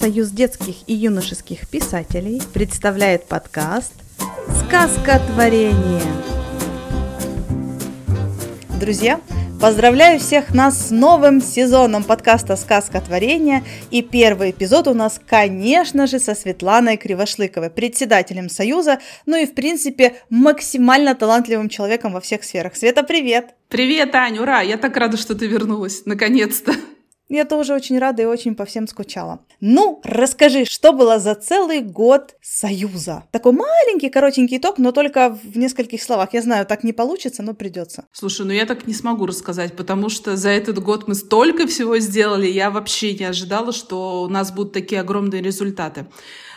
Союз детских и юношеских писателей представляет подкаст «Сказка творения». Друзья, поздравляю всех нас с новым сезоном подкаста «Сказка творения». И первый эпизод у нас, конечно же, со Светланой Кривошлыковой, председателем Союза, ну и, в принципе, максимально талантливым человеком во всех сферах. Света, привет! Привет, Аня, ура! Я так рада, что ты вернулась, наконец-то. Я тоже очень рада и очень по всем скучала. Ну, расскажи, что было за целый год Союза? Такой маленький, коротенький итог, но только в нескольких словах. Я знаю, так не получится, но придется. Слушай, ну я так не смогу рассказать, потому что за этот год мы столько всего сделали. Я вообще не ожидала, что у нас будут такие огромные результаты.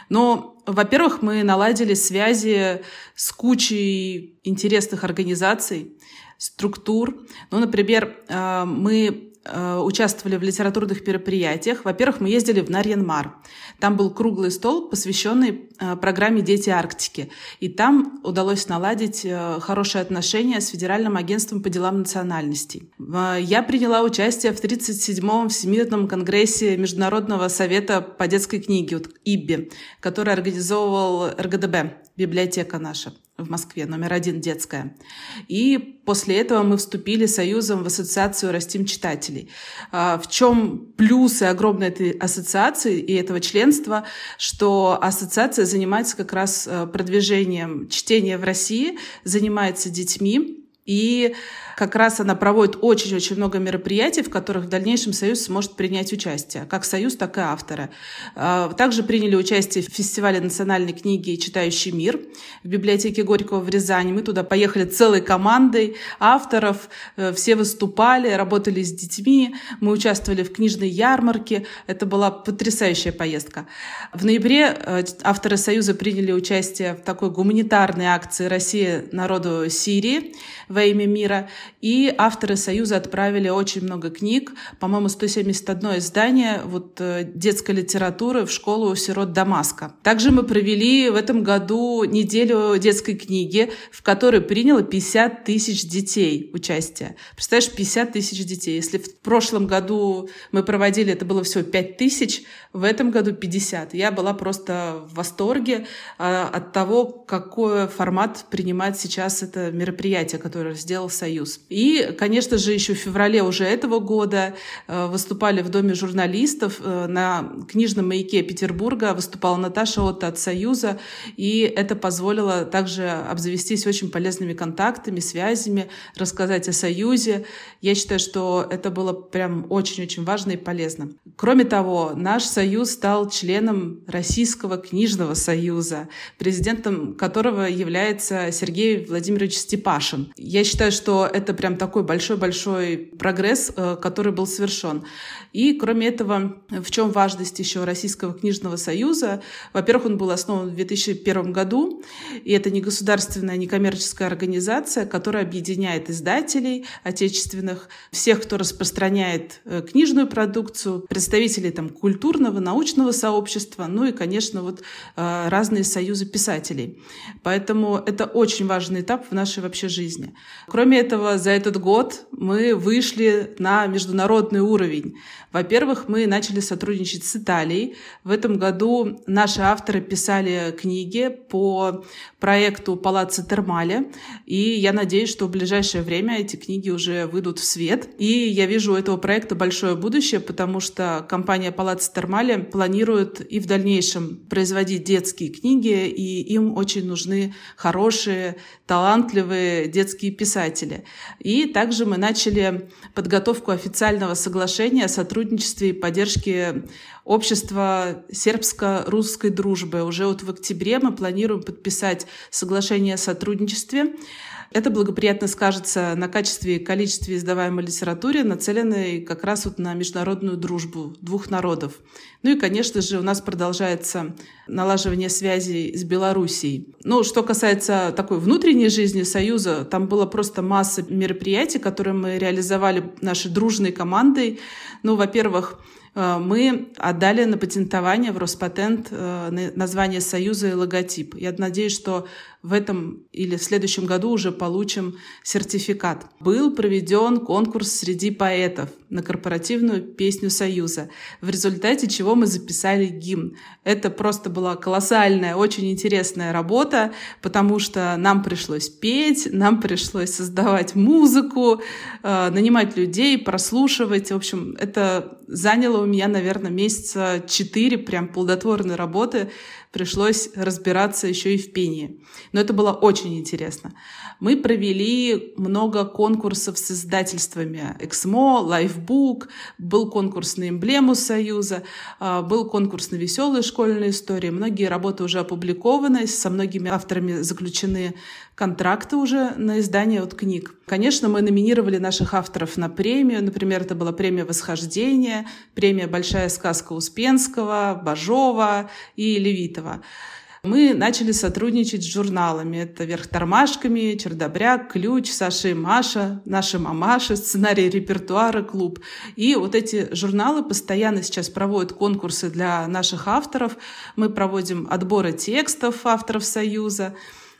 Но, во-первых, мы наладили связи с кучей интересных организаций, структур. Ну, например, э, мы участвовали в литературных мероприятиях. Во-первых, мы ездили в Нарьянмар. Там был круглый стол, посвященный э, программе «Дети Арктики». И там удалось наладить э, хорошие отношения с Федеральным агентством по делам национальностей. Я приняла участие в 37-м Всемирном конгрессе Международного совета по детской книге, вот ИББИ, который организовывал РГДБ, библиотека наша в Москве, номер один детская. И после этого мы вступили союзом в ассоциацию «Растим читателей». А, в чем плюсы огромной этой ассоциации и этого членства, что ассоциация занимается как раз э, продвижением чтения в России, занимается детьми, и как раз она проводит очень-очень много мероприятий, в которых в дальнейшем Союз сможет принять участие, как Союз, так и авторы. А, также приняли участие в фестивале национальной книги «Читающий мир» в библиотеке Горького в Рязани. Мы туда поехали целой командой авторов, э, все выступали, работали с детьми, мы участвовали в книжной ярмарке. Это была потрясающая поездка. В ноябре э, авторы Союза приняли участие в такой гуманитарной акции «Россия народу Сирии» во имя мира – и авторы Союза отправили очень много книг, по-моему, 171 издание вот, э, детской литературы в школу сирот Дамаска. Также мы провели в этом году неделю детской книги, в которой приняло 50 тысяч детей участие. Представляешь, 50 тысяч детей. Если в прошлом году мы проводили, это было всего 5 тысяч, в этом году 50. Я была просто в восторге а, от того, какой формат принимает сейчас это мероприятие, которое сделал Союз. И, конечно же, еще в феврале уже этого года э, выступали в Доме журналистов э, на книжном маяке Петербурга, выступала Наташа Отто от Союза, и это позволило также обзавестись очень полезными контактами, связями, рассказать о Союзе. Я считаю, что это было прям очень-очень важно и полезно. Кроме того, наш Союз стал членом Российского книжного союза, президентом которого является Сергей Владимирович Степашин. Я считаю, что это это прям такой большой-большой прогресс, э, который был совершен. И, кроме этого, в чем важность еще Российского книжного союза? Во-первых, он был основан в 2001 году, и это не государственная, не коммерческая организация, которая объединяет издателей отечественных, всех, кто распространяет э, книжную продукцию, представителей там, культурного, научного сообщества, ну и, конечно, вот э, разные союзы писателей. Поэтому это очень важный этап в нашей вообще жизни. Кроме этого, за этот год мы вышли на международный уровень. Во-первых, мы начали сотрудничать с Италией. В этом году наши авторы писали книги по проекту Палаццо Термале, и я надеюсь, что в ближайшее время эти книги уже выйдут в свет. И я вижу у этого проекта большое будущее, потому что компания Палаццо Термале планирует и в дальнейшем производить детские книги, и им очень нужны хорошие, талантливые детские писатели. И также мы начали подготовку официального соглашения о сотрудничестве и поддержке общества сербско-русской дружбы. Уже вот в октябре мы планируем подписать соглашение о сотрудничестве. Это благоприятно скажется на качестве и количестве издаваемой литературы, нацеленной как раз вот на международную дружбу двух народов. Ну и, конечно же, у нас продолжается налаживание связей с Белоруссией. Ну, что касается такой внутренней жизни Союза, там было просто масса мероприятий, которые мы реализовали нашей дружной командой. Ну, во-первых, мы отдали на патентование в Роспатент э, название Союза и логотип. Я надеюсь, что в этом или в следующем году уже получим сертификат. Был проведен конкурс среди поэтов на корпоративную песню Союза, в результате чего мы записали гимн. Это просто была колоссальная, очень интересная работа, потому что нам пришлось петь, нам пришлось создавать музыку, э, нанимать людей, прослушивать. В общем, это заняло у меня, наверное, месяца четыре прям плодотворной работы, пришлось разбираться еще и в пении. Но это было очень интересно. Мы провели много конкурсов с издательствами. Эксмо, Лайфбук, был конкурс на эмблему Союза, а, был конкурс на веселые школьные истории. Многие работы уже опубликованы, со многими авторами заключены контракты уже на издание от книг. Конечно, мы номинировали наших авторов на премию. Например, это была премия «Восхождение», премия «Большая сказка» Успенского, Бажова и Левитова. Мы начали сотрудничать с журналами. Это «Вверх тормашками», «Чердобряк», «Ключ», «Саша и Маша», «Наша мамаша», «Сценарий репертуара», «Клуб». И вот эти журналы постоянно сейчас проводят конкурсы для наших авторов. Мы проводим отборы текстов авторов Союза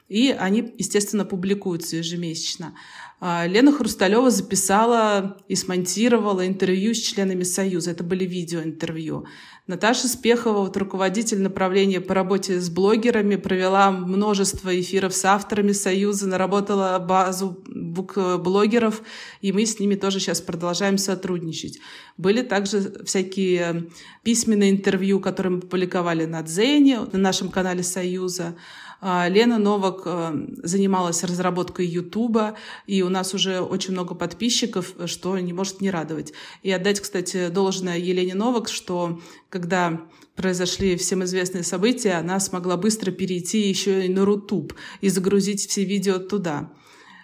и они, естественно, публикуются ежемесячно. А, Лена Хрусталева записала и смонтировала интервью с членами Союза. Это были видеоинтервью. Наташа Спехова, вот руководитель направления по работе с блогерами, провела множество эфиров с авторами Союза, наработала базу блогеров, и мы с ними тоже сейчас продолжаем сотрудничать. Были также всякие письменные интервью, которые мы публиковали на Дзене, на нашем канале Союза. А, Лена Новак э, занималась разработкой Ютуба, и у нас уже очень много подписчиков, что не может не радовать. И отдать, кстати, должное Елене Новак, что когда произошли всем известные события, она смогла быстро перейти еще и на Рутуб и загрузить все видео туда.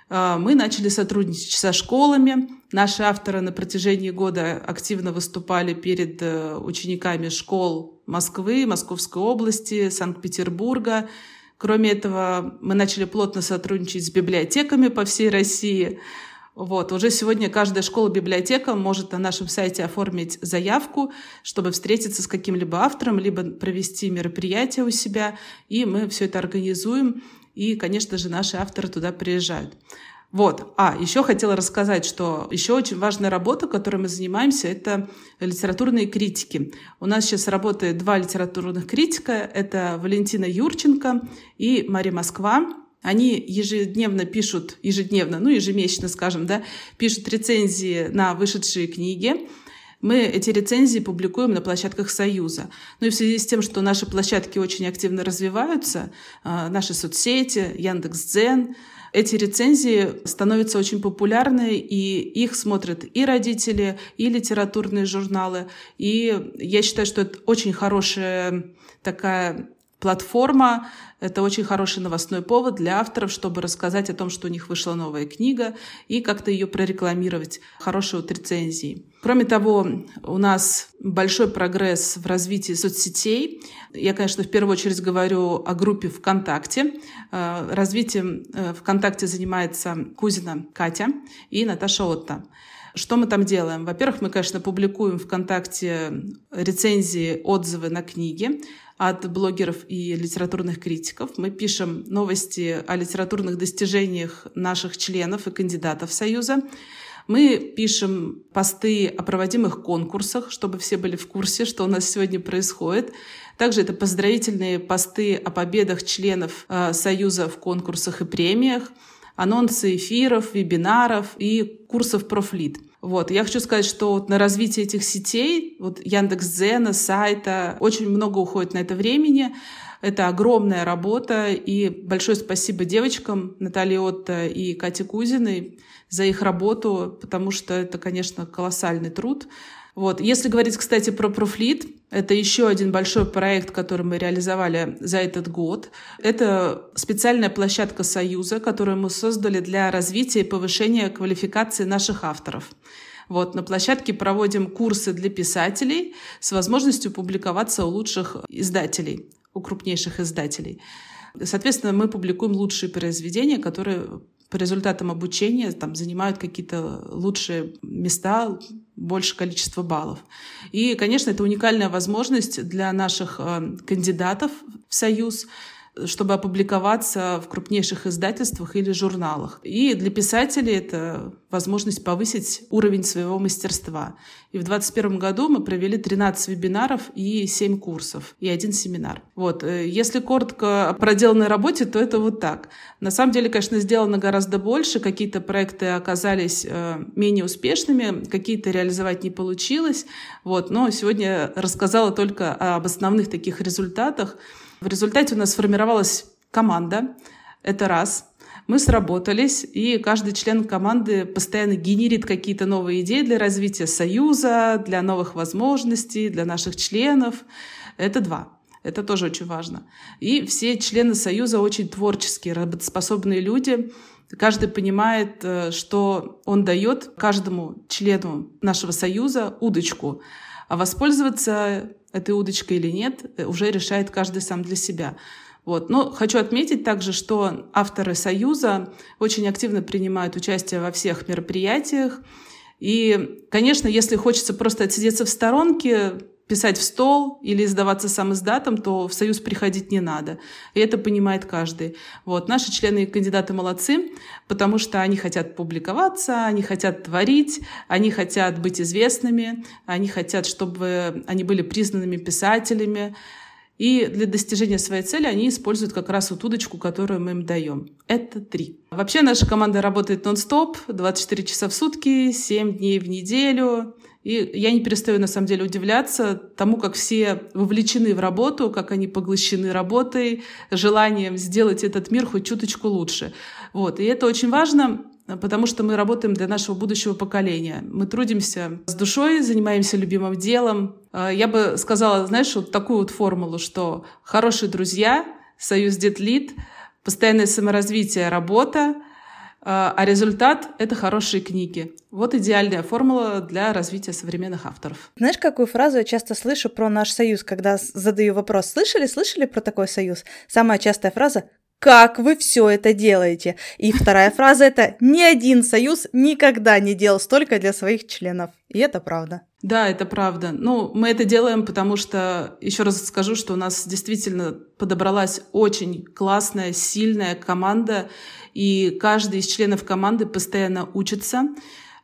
А, мы начали сотрудничать со школами. Наши авторы на протяжении года активно выступали перед э, учениками школ Москвы, Московской области, Санкт-Петербурга, Кроме этого, мы начали плотно сотрудничать с библиотеками по всей России. Вот. Уже сегодня каждая школа-библиотека может на нашем сайте оформить заявку, чтобы встретиться с каким-либо автором, либо провести мероприятие у себя, и мы все это организуем, и, конечно же, наши авторы туда приезжают. Вот. А, еще хотела рассказать, что еще очень важная работа, которой мы занимаемся, это литературные критики. У нас сейчас работает два литературных критика. Это Валентина Юрченко и Мария Москва. Они ежедневно пишут, ежедневно, ну, ежемесячно, скажем, да, пишут рецензии на вышедшие книги. Мы эти рецензии публикуем на площадках Союза. Ну и в связи с тем, что наши площадки очень активно развиваются, а, наши соцсети, Яндекс.Дзен, эти рецензии становятся очень популярны, и их смотрят и родители, и литературные журналы. И я считаю, что это очень хорошая такая платформа. Это очень хороший новостной повод для авторов, чтобы рассказать о том, что у них вышла новая книга, и как-то ее прорекламировать хорошей вот рецензией. Кроме того, у нас большой прогресс в развитии соцсетей. Я, конечно, в первую очередь говорю о группе ВКонтакте. Э, развитием э, ВКонтакте занимается Кузина Катя и Наташа Отта. Что мы там делаем? Во-первых, мы, конечно, публикуем ВКонтакте рецензии, отзывы на книги от блогеров и литературных критиков. Мы пишем новости о литературных достижениях наших членов и кандидатов Союза. Мы пишем посты о проводимых конкурсах, чтобы все были в курсе, что у нас сегодня происходит. Также это поздравительные посты о победах членов э, Союза в конкурсах и премиях, анонсы эфиров, вебинаров и курсов профлит. Вот. Я хочу сказать, что вот на развитие этих сетей, вот Яндекс.Дзена, сайта, очень много уходит на это времени. Это огромная работа, и большое спасибо девочкам Наталье Отто и Кате Кузиной за их работу, потому что это, конечно, колоссальный труд. Вот. Если говорить, кстати, про Профлит, это еще один большой проект, который мы реализовали за этот год. Это специальная площадка Союза, которую мы создали для развития и повышения квалификации наших авторов. Вот, на площадке проводим курсы для писателей с возможностью публиковаться у лучших издателей у крупнейших издателей. Соответственно, мы публикуем лучшие произведения, которые по результатам обучения там, занимают какие-то лучшие места, больше количество баллов. И, конечно, это уникальная возможность для наших э, кандидатов в Союз чтобы опубликоваться в крупнейших издательствах или журналах. И для писателей это возможность повысить уровень своего мастерства. И в 2021 году мы провели 13 вебинаров и 7 курсов, и один семинар. Вот. Э, если коротко о проделанной работе, то это вот так. На самом деле, конечно, сделано гораздо больше. Какие-то проекты оказались э, менее успешными, какие-то реализовать не получилось. Вот. Но сегодня рассказала только об основных таких результатах. В результате у нас сформировалась команда. Это раз. Мы сработались, и каждый член команды постоянно генерит какие-то новые идеи для развития союза, для новых возможностей, для наших членов. Это два. Это тоже очень важно. И все члены союза очень творческие, работоспособные люди. Каждый понимает, э, что он дает каждому члену нашего союза удочку. А воспользоваться этой удочкой или нет, э, уже решает каждый сам для себя. Вот. Но хочу отметить также, что авторы Союза очень активно принимают участие во всех мероприятиях. И, конечно, если хочется просто отсидеться в сторонке, писать в стол или сдаваться сам издатом, то в Союз приходить не надо. И это понимает каждый. Вот. Наши члены и кандидаты молодцы, потому что они хотят публиковаться, они хотят творить, они хотят быть известными, они хотят, чтобы они были признанными писателями. И для достижения своей цели они используют как раз вот удочку, которую мы им даем. Это три. Вообще наша команда работает нон-стоп, 24 часа в сутки, 7 дней в неделю. И я не перестаю, на самом деле, удивляться тому, как все вовлечены в работу, как они поглощены работой, желанием сделать этот мир хоть чуточку лучше. Вот. И это очень важно, потому что мы работаем для нашего будущего поколения. Мы трудимся с душой, занимаемся любимым делом. А, я бы сказала, знаешь, вот такую вот формулу, что хорошие друзья, союз Детлит, постоянное саморазвитие, работа — а, а результат — это хорошие книги. Вот идеальная формула для развития современных авторов. Знаешь, какую фразу я часто слышу про наш союз, когда задаю вопрос? Слышали, слышали про такой союз? Самая частая фраза как вы все это делаете? И вторая фраза это ни один союз никогда не делал столько для своих членов. И это правда. Да, это правда. Ну, мы это делаем, потому что, еще раз скажу, что у нас действительно подобралась очень классная, сильная команда, и каждый из членов команды постоянно учится.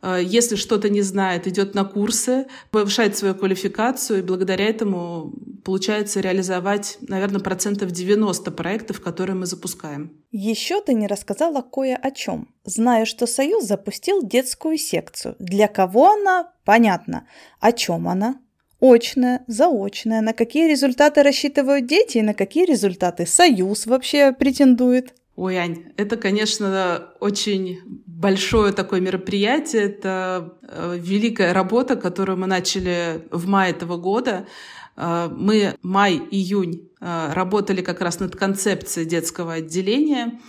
Э, если что-то не знает, идет на курсы, повышает свою квалификацию, и благодаря этому получается реализовать, наверное, процентов 90 проектов, которые мы запускаем. Еще ты не рассказала кое о чем. Знаю, что Союз запустил детскую секцию. Для кого она? Понятно. О чем она? Очная, заочная, на какие результаты рассчитывают дети и на какие результаты Союз вообще претендует? Ой, Ань, это, конечно, очень большое такое мероприятие. Это э, великая работа, которую мы начали в мае этого года. Э, мы май-июнь э, работали как раз над концепцией детского отделения,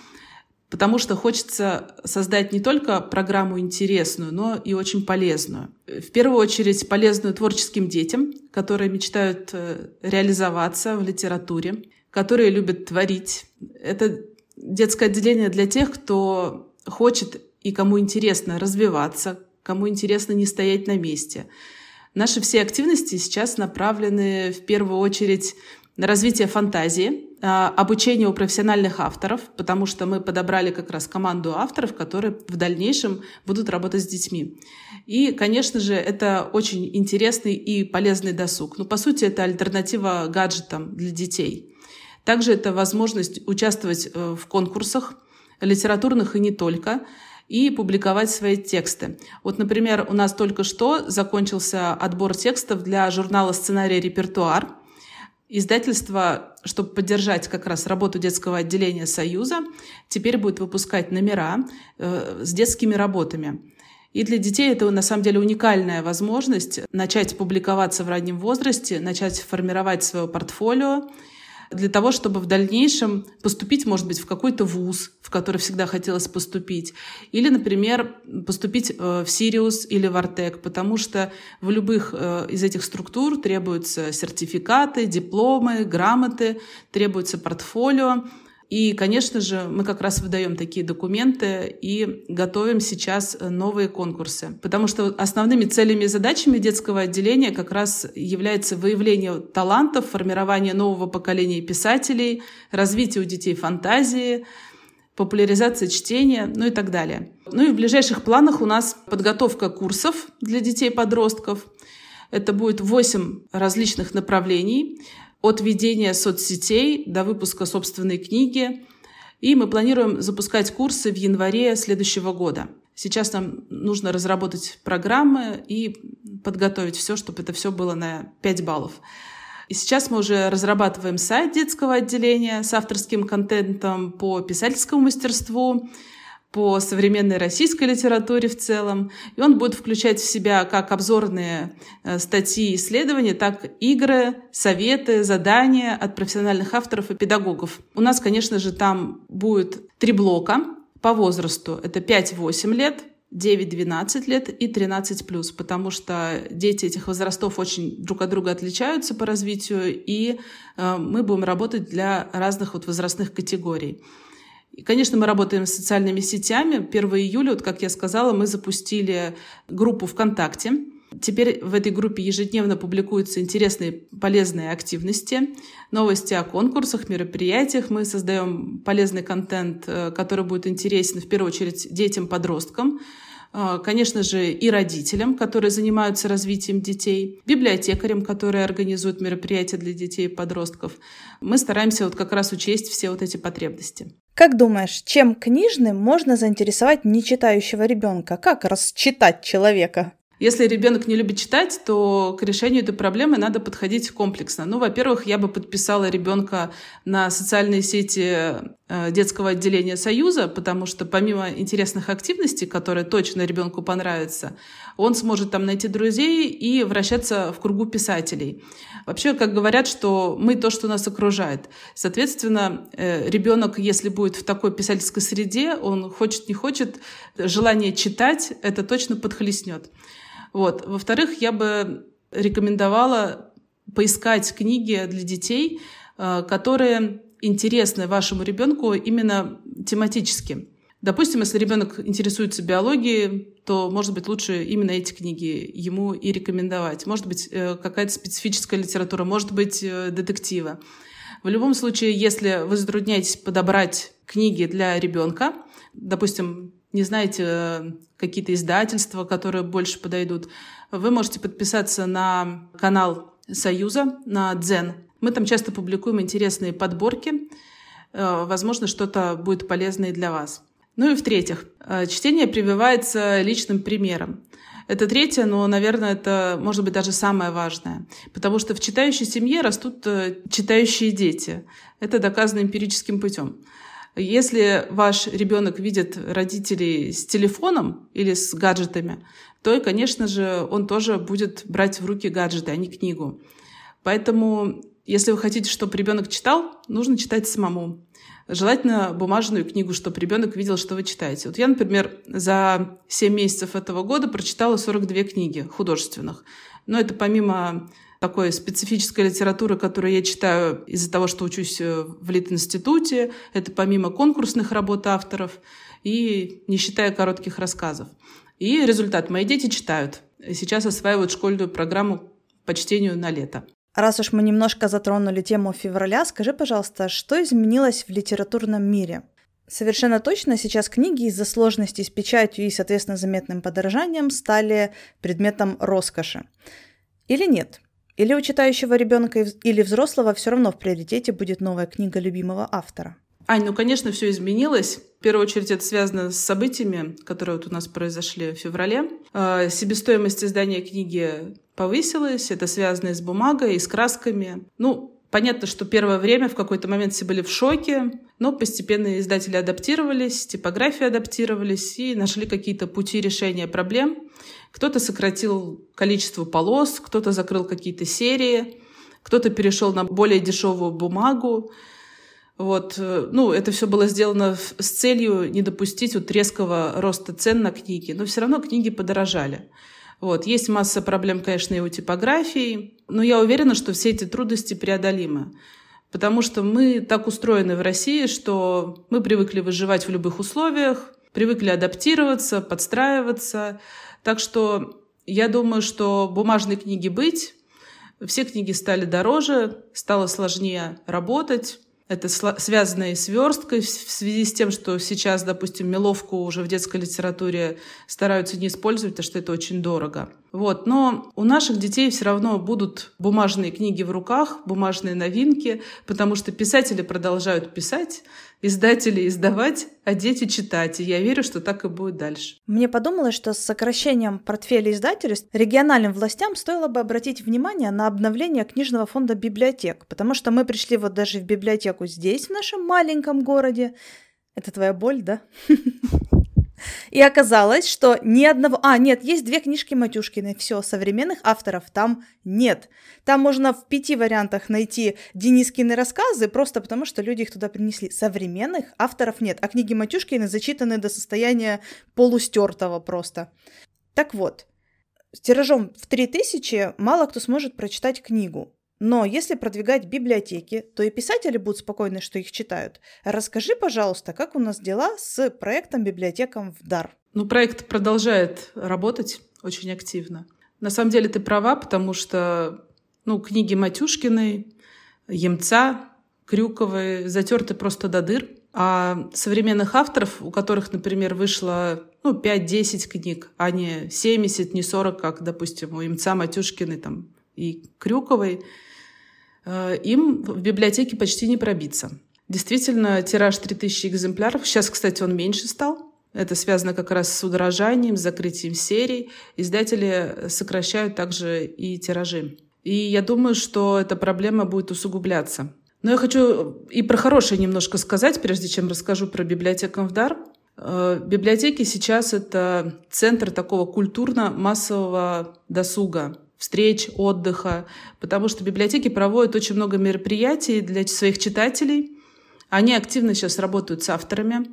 потому что хочется создать не только программу интересную, но и очень полезную. В первую очередь полезную творческим детям, которые мечтают реализоваться в литературе, которые любят творить. Это детское отделение для тех, кто хочет и кому интересно развиваться, кому интересно не стоять на месте. Наши все активности сейчас направлены в первую очередь на развитие фантазии, а, обучение у профессиональных авторов, потому что мы подобрали как раз команду авторов, которые в дальнейшем будут работать с детьми. И, конечно же, это очень интересный и полезный досуг. Ну, по сути, это альтернатива гаджетам для детей. Также это возможность участвовать э, в конкурсах литературных и не только, и публиковать свои тексты. Вот, например, у нас только что закончился отбор текстов для журнала «Сценарий репертуар». Издательство, чтобы поддержать как раз работу детского отделения Союза, теперь будет выпускать номера э, с детскими работами. И для детей это на самом деле уникальная возможность начать публиковаться в раннем возрасте, начать формировать свое портфолио для того, чтобы в дальнейшем поступить, может быть, в какой-то вуз, в который всегда хотелось поступить, или, например, поступить э, в Сириус или в Артек, потому что в любых э, из этих структур требуются сертификаты, дипломы, грамоты, требуется портфолио, И, конечно же, мы как раз выдаем такие документы и готовим сейчас новые конкурсы. Потому что основными целями и задачами детского отделения как раз является выявление талантов, формирование нового поколения писателей, развитие у детей фантазии, популяризация чтения, ну и так далее. Ну и в ближайших планах у нас подготовка курсов для детей-подростков. Это будет 8 различных направлений от ведения соцсетей до выпуска собственной книги. И мы планируем запускать курсы в январе следующего года. Сейчас нам нужно разработать программы и подготовить все, чтобы это все было на 5 баллов. И сейчас мы уже разрабатываем сайт детского отделения с авторским контентом по писательскому мастерству, по современной российской литературе в целом. И он будет включать в себя как обзорные э, статьи и исследования, так игры, советы, задания от профессиональных авторов и педагогов. У нас, конечно же, там будет три блока по возрасту. Это 5-8 лет, 9-12 лет и 13 плюс, потому что дети этих возрастов очень друг от друга отличаются по развитию, и э, мы будем работать для разных вот возрастных категорий. И, конечно, мы работаем с социальными сетями. 1 июля, вот, как я сказала, мы запустили группу ВКонтакте. Теперь в этой группе ежедневно публикуются интересные, полезные активности, новости о конкурсах, мероприятиях. Мы создаем полезный контент, э, который будет интересен в первую очередь детям, подросткам, э, конечно же, и родителям, которые занимаются развитием детей, библиотекарям, которые организуют мероприятия для детей и подростков. Мы стараемся вот как раз учесть все вот эти потребности. Как думаешь, чем книжным можно заинтересовать нечитающего ребенка? Как расчитать человека? Если ребенок не любит читать, то к решению этой проблемы надо подходить комплексно. Ну, во-первых, я бы подписала ребенка на социальные сети детского отделения Союза, потому что помимо интересных активностей, которые точно ребенку понравятся, он сможет там найти друзей и вращаться в кругу писателей. Вообще, как говорят, что мы то, что нас окружает. Соответственно, э, ребенок, если будет в такой писательской среде, он хочет, не хочет, желание читать это точно подхлестнет. Вот. Во-вторых, я бы рекомендовала поискать книги для детей, э, которые интересны вашему ребенку именно тематически. Допустим, если ребенок интересуется биологией, то, может быть, лучше именно эти книги ему и рекомендовать. Может быть, э, какая-то специфическая литература, может быть, э, детективы. В любом случае, если вы затрудняетесь подобрать книги для ребенка, допустим, не знаете э, какие-то издательства, которые больше подойдут, вы можете подписаться на канал Союза, на Дзен. Мы там часто публикуем интересные подборки. Э, возможно, что-то будет полезное для вас. Ну и в-третьих, э, чтение прививается личным примером. Это третье, но, наверное, это, может быть, даже самое важное. Потому что в читающей семье растут читающие дети. Это доказано эмпирическим путем. Если ваш ребенок видит родителей с телефоном или с гаджетами, то, конечно же, он тоже будет брать в руки гаджеты, а не книгу. Поэтому, если вы хотите, чтобы ребенок читал, нужно читать самому. Желательно бумажную книгу, чтобы ребенок видел, что вы читаете. Вот я, например, за 7 месяцев этого года прочитала 42 книги художественных. Но это помимо такой специфической литературы, которую я читаю из-за того, что учусь э, в Литинституте. Это помимо конкурсных работ авторов и не считая коротких рассказов. И результат. Мои дети читают. Сейчас осваивают школьную программу по чтению на лето. Раз уж мы немножко затронули тему февраля, скажи, пожалуйста, что изменилось в литературном мире? Совершенно точно сейчас книги из-за сложностей с печатью и, соответственно, заметным подорожанием стали предметом роскоши. Или нет? Или у читающего ребенка или взрослого все равно в приоритете будет новая книга любимого автора? Ань, ну, конечно, все изменилось. В первую очередь это связано с событиями, которые вот у нас произошли в феврале. Э, себестоимость издания книги повысилась. Это связано и с бумагой, и с красками. Ну, Понятно, что первое время в какой-то момент все были в шоке, но постепенно издатели адаптировались, типографии адаптировались и нашли какие-то пути решения проблем. Кто-то сократил количество полос, кто-то закрыл какие-то серии, кто-то перешел на более дешевую бумагу. Вот, э, ну, это все было сделано с целью не допустить вот резкого роста цен на книги, но все равно книги подорожали. Вот. Есть масса проблем, конечно, и у типографии, но я уверена, что все эти трудности преодолимы. Потому что мы так устроены в России, что мы привыкли выживать в любых условиях, привыкли адаптироваться, подстраиваться. Так что я думаю, что бумажные книги быть, все книги стали дороже, стало сложнее работать. Это связано и с версткой в связи с тем, что сейчас, допустим, меловку уже в детской литературе стараются не использовать, потому что это очень дорого. Вот. Но у наших детей все равно будут бумажные книги в руках, бумажные новинки, потому что писатели продолжают писать, издатели издавать, а дети читать. И я верю, что так и будет дальше. Мне подумалось, что с сокращением портфеля издательств региональным властям стоило бы обратить внимание на обновление книжного фонда библиотек, потому что мы пришли вот даже в библиотеку здесь, в нашем маленьком городе. Это твоя боль, да? И оказалось, что ни одного... А, нет, есть две книжки Матюшкины. Все, современных авторов там нет. Там можно в пяти вариантах найти Денискины рассказы, просто потому что люди их туда принесли. Современных авторов нет. А книги Матюшкины зачитаны до состояния полустертого просто. Так вот, с тиражом в 3000 мало кто сможет прочитать книгу. Но если продвигать библиотеки, то и писатели будут спокойны, что их читают. Расскажи, пожалуйста, как у нас дела с проектом «Библиотекам в дар»? Ну, проект продолжает работать очень активно. На самом деле ты права, потому что ну, книги Матюшкиной, Емца, Крюковой затерты просто до дыр. А современных авторов, у которых, например, вышло ну, 5-10 книг, а не 70, не 40, как, допустим, у Емца, Матюшкиной там, и Крюковой, Э, им в библиотеке почти не пробиться. Действительно, тираж 3000 экземпляров. Сейчас, кстати, он меньше стал. Это связано как раз с удорожанием, с закрытием серий. Издатели сокращают также и тиражи. И я думаю, что эта проблема будет усугубляться. Но я хочу и про хорошее немножко сказать, прежде чем расскажу про библиотеку в дар. Э, библиотеки сейчас это центр такого культурно-массового досуга встреч, отдыха, потому что библиотеки проводят очень много мероприятий для своих читателей. Они активно сейчас работают с авторами.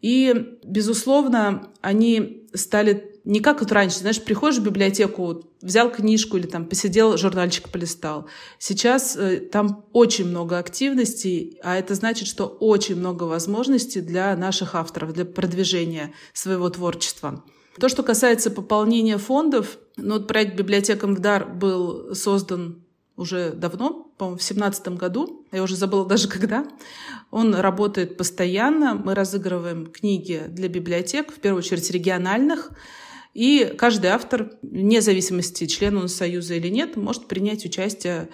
И, безусловно, они стали не как вот раньше, знаешь, приходишь в библиотеку, взял книжку или там посидел, журнальчик полистал. Сейчас э, там очень много активностей, а это значит, что очень много возможностей для наших авторов, для продвижения своего творчества. То, что касается пополнения фондов, ну, вот проект «Библиотекам в дар» был создан уже давно, по-моему, в семнадцатом году. Я уже забыла даже когда. Он работает постоянно. Мы разыгрываем книги для библиотек, в первую очередь региональных. И каждый автор, вне зависимости, член он Союза или нет, может принять участие,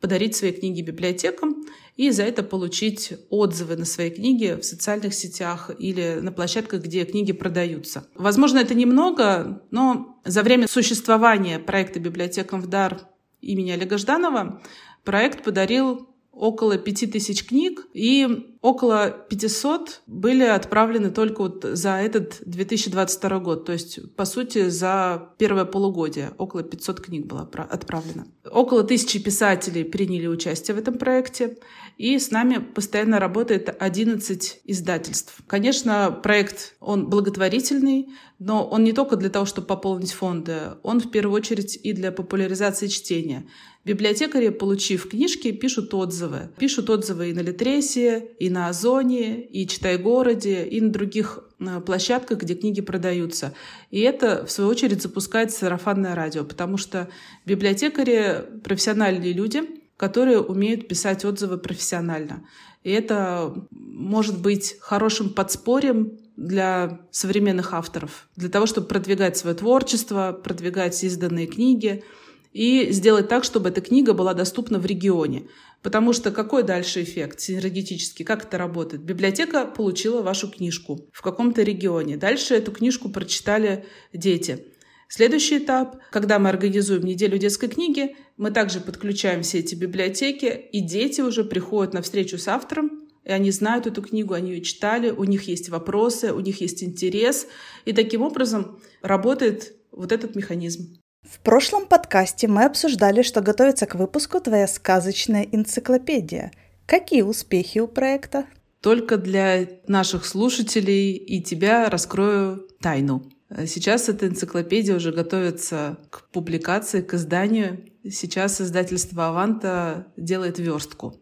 подарить свои книги библиотекам и за это получить отзывы на свои книги в социальных сетях или на площадках, где книги продаются. Возможно, это немного, но за время существования проекта «Библиотекам в дар» имени Олега Жданова проект подарил около пяти тысяч книг, и около 500 были отправлены только вот за этот 2022 год. То есть, по сути, за первое полугодие около 500 книг было отправлено. Около тысячи писателей приняли участие в этом проекте, и с нами постоянно работает 11 издательств. Конечно, проект, он благотворительный, но он не только для того, чтобы пополнить фонды, он в первую очередь и для популяризации чтения. Библиотекари, получив книжки, пишут отзывы. Пишут отзывы и на Литресе, и на Озоне, и Читай-городе, и на других э, площадках, где книги продаются. И это, в свою очередь, запускает сарафанное радио, потому что библиотекари — профессиональные люди, которые умеют писать отзывы профессионально. И это может быть хорошим подспорьем для современных авторов, для того, чтобы продвигать свое творчество, продвигать изданные книги — и сделать так, чтобы эта книга была доступна в регионе. Потому что какой дальше эффект синергетический? Как это работает? Библиотека получила вашу книжку в каком-то регионе. Дальше эту книжку прочитали дети. Следующий этап, когда мы организуем неделю детской книги, мы также подключаем все эти библиотеки, и дети уже приходят на встречу с автором, и они знают эту книгу, они ее читали, у них есть вопросы, у них есть интерес, и таким образом работает вот этот механизм. В прошлом подкасте мы обсуждали, что готовится к выпуску твоя сказочная энциклопедия. Какие успехи у проекта? Только для наших слушателей и тебя раскрою тайну. Сейчас эта энциклопедия уже готовится к публикации, к изданию. Сейчас издательство «Аванта» делает верстку.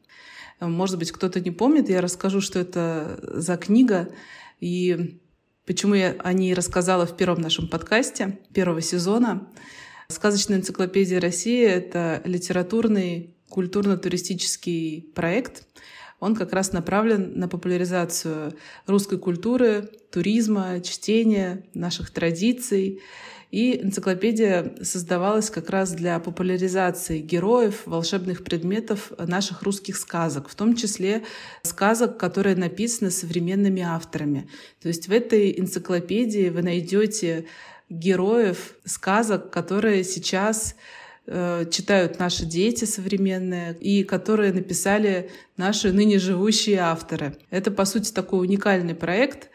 Может быть, кто-то не помнит, я расскажу, что это за книга и почему я о ней рассказала в первом нашем подкасте первого сезона. Сказочная энциклопедия России — это литературный культурно-туристический проект. Он как раз направлен на популяризацию русской культуры, туризма, чтения, наших традиций. И энциклопедия создавалась как раз для популяризации героев, волшебных предметов наших русских сказок, в том числе сказок, которые написаны современными авторами. То есть в этой энциклопедии вы найдете героев сказок, которые сейчас э, читают наши дети современные и которые написали наши ныне живущие авторы. Это, по сути, такой уникальный проект,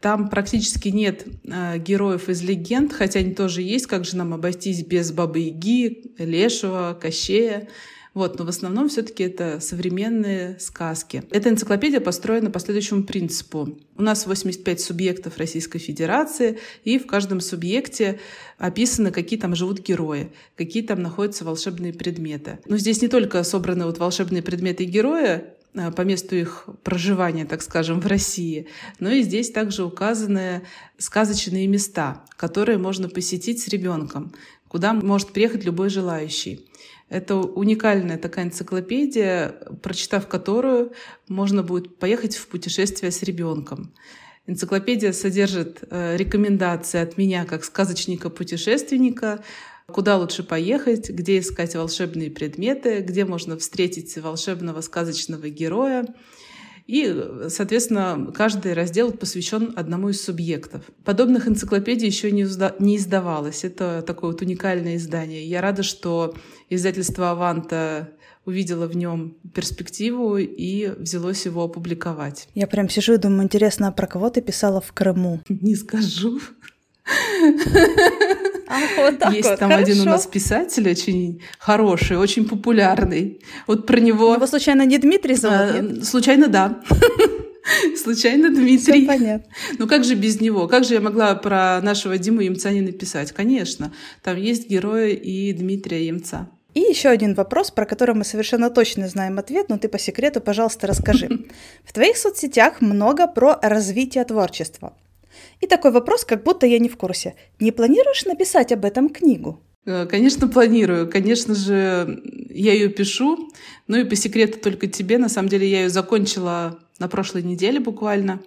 там практически нет э, героев из легенд, хотя они тоже есть. Как же нам обойтись без Бабы Яги, Лешего, Кощея? Вот, но в основном все-таки это современные сказки. Эта энциклопедия построена по следующему принципу. У нас 85 субъектов Российской Федерации, и в каждом субъекте описаны, какие там живут герои, какие там находятся волшебные предметы. Но здесь не только собраны вот волшебные предметы и герои, Э, по месту их проживания, так скажем, в России. Но и здесь также указаны сказочные места, которые можно посетить с ребенком, куда может приехать любой желающий. Это уникальная такая энциклопедия, прочитав которую можно будет поехать в путешествие с ребенком. Энциклопедия содержит э, рекомендации от меня как сказочника-путешественника куда лучше поехать, где искать волшебные предметы, где можно встретить волшебного сказочного героя. И, соответственно, каждый раздел посвящен одному из субъектов. Подобных энциклопедий еще не, не издавалось. Это такое вот уникальное издание. Я рада, что издательство «Аванта» увидела в нем перспективу и взялось его опубликовать. Я прям сижу и думаю, интересно, а про кого ты писала в Крыму? Не скажу. А, вот так Есть вот. там Хорошо. один у нас писатель очень хороший, очень популярный. Вот про него... Его случайно не Дмитрий зовут? А, случайно, да. Случайно Дмитрий. понятно. Ну как же без него? Как же я могла про нашего Диму Емца не написать? Конечно, там есть герои и Дмитрия Емца. И еще один вопрос, про который мы совершенно точно знаем ответ, но ты по секрету, пожалуйста, расскажи. В твоих соцсетях много про развитие творчества. И такой вопрос, как будто я не в курсе. Не планируешь написать об этом книгу? Э, Конечно, планирую. Конечно же, я ее пишу. Ну и по секрету только тебе. На самом деле я ее закончила на прошлой неделе буквально.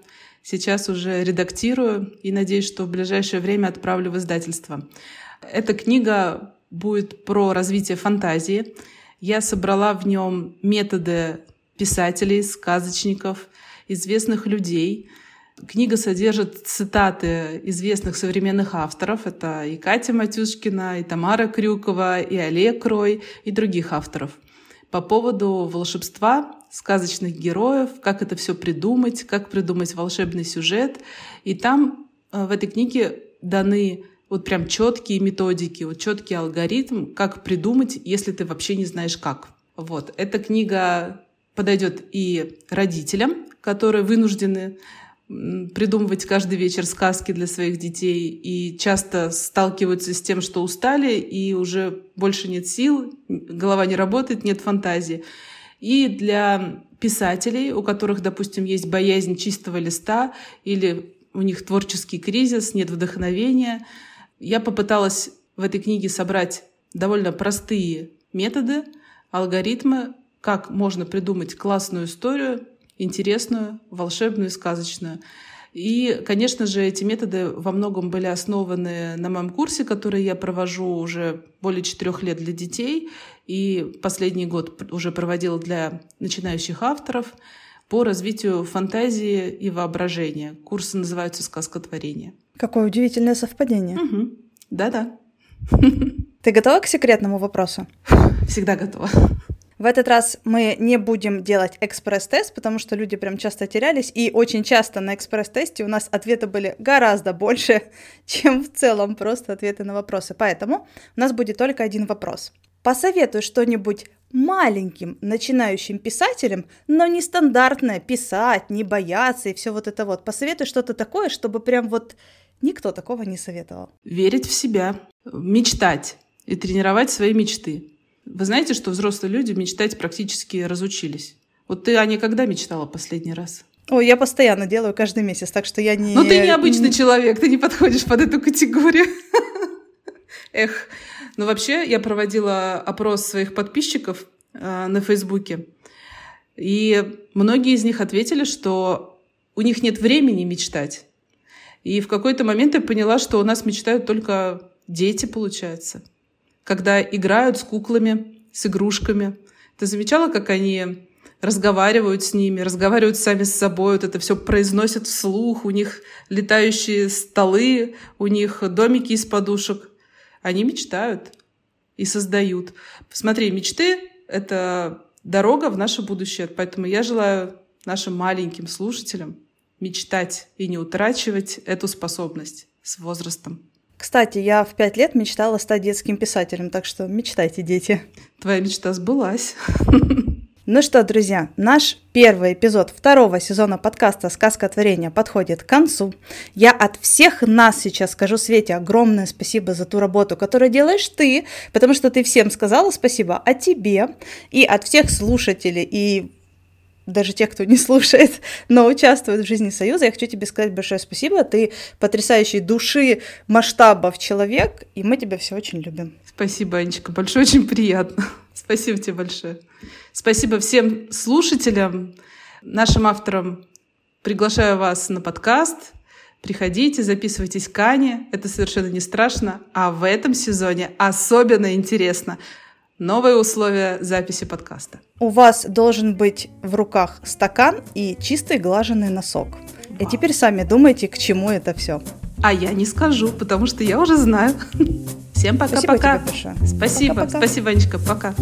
Сейчас уже редактирую и надеюсь, что в ближайшее время отправлю в издательство. Эта книга будет про развитие фантазии. Я собрала в нем методы писателей, сказочников, известных людей — Книга содержит цитаты известных современных авторов. Это и Катя Матюшкина, и Тамара Крюкова, и Олег Крой, и других авторов. По поводу волшебства, сказочных героев, как это все придумать, как придумать волшебный сюжет. И там э, в этой книге даны вот прям четкие методики, вот четкий алгоритм, как придумать, если ты вообще не знаешь как. Вот. Эта книга подойдет и родителям, которые вынуждены придумывать каждый вечер сказки для своих детей и часто сталкиваются с тем, что устали и уже больше нет сил, голова не работает, нет фантазии. И для писателей, у которых, допустим, есть боязнь чистого листа или у них творческий кризис, нет вдохновения, я попыталась в этой книге собрать довольно простые методы, алгоритмы, как можно придумать классную историю, интересную, волшебную, сказочную. И, конечно же, эти методы во многом были основаны на моем курсе, который я провожу уже более четырех лет для детей, и последний год уже проводила для начинающих авторов по развитию фантазии и воображения. Курсы называются «Сказкотворение». Какое удивительное совпадение. Угу. Да-да. Ты готова к секретному вопросу? Всегда готова. В этот раз мы не будем делать экспресс-тест, потому что люди прям часто терялись, и очень часто на экспресс-тесте у нас ответы были гораздо больше, чем в целом просто ответы на вопросы. Поэтому у нас будет только один вопрос. Посоветуй что-нибудь маленьким начинающим писателям, но нестандартное, писать, не бояться и все вот это вот. Посоветуй что-то такое, чтобы прям вот никто такого не советовал. Верить в себя, мечтать и тренировать свои мечты. Вы знаете, что взрослые люди мечтать практически разучились. Вот ты, Аня, когда мечтала последний раз? Ой, я постоянно делаю каждый месяц, так что я не... Ну, ты необычный человек, ты не подходишь под эту категорию. Эх, ну вообще я проводила опрос своих подписчиков э, на Фейсбуке, и многие из них ответили, что у них нет времени мечтать. И в какой-то момент я поняла, что у нас мечтают только дети, получается, когда играют с куклами, с игрушками. Ты замечала, как они разговаривают с ними, разговаривают сами с собой, вот это все произносят вслух, у них летающие столы, у них домики из подушек. Они мечтают и создают. Смотри, мечты — это дорога в наше будущее, поэтому я желаю нашим маленьким слушателям мечтать и не утрачивать эту способность с возрастом. Кстати, я в пять лет мечтала стать детским писателем, так что мечтайте, дети. Твоя мечта сбылась. Ну что, друзья, наш первый эпизод второго сезона подкаста «Сказка творения» подходит к концу. Я от всех нас сейчас скажу Свете огромное спасибо за ту работу, которую делаешь ты, потому что ты всем сказала спасибо, а тебе и от всех слушателей и даже те, кто не слушает, но участвует в жизни Союза, я хочу тебе сказать большое спасибо. Ты потрясающий души, масштабов человек, и мы тебя все очень любим. Спасибо, Анечка, большое, очень приятно. Спасибо тебе большое. Спасибо всем слушателям, нашим авторам. Приглашаю вас на подкаст. Приходите, записывайтесь к Ане. Это совершенно не страшно. А в этом сезоне особенно интересно – Новые условия записи подкаста. У вас должен быть в руках стакан и чистый глаженный носок. Вау. И теперь сами думайте, к чему это все. А я не скажу, потому что я уже знаю. Всем пока-пока. Спасибо, Спасибо, пока -пока. спасибо, Анечка, пока.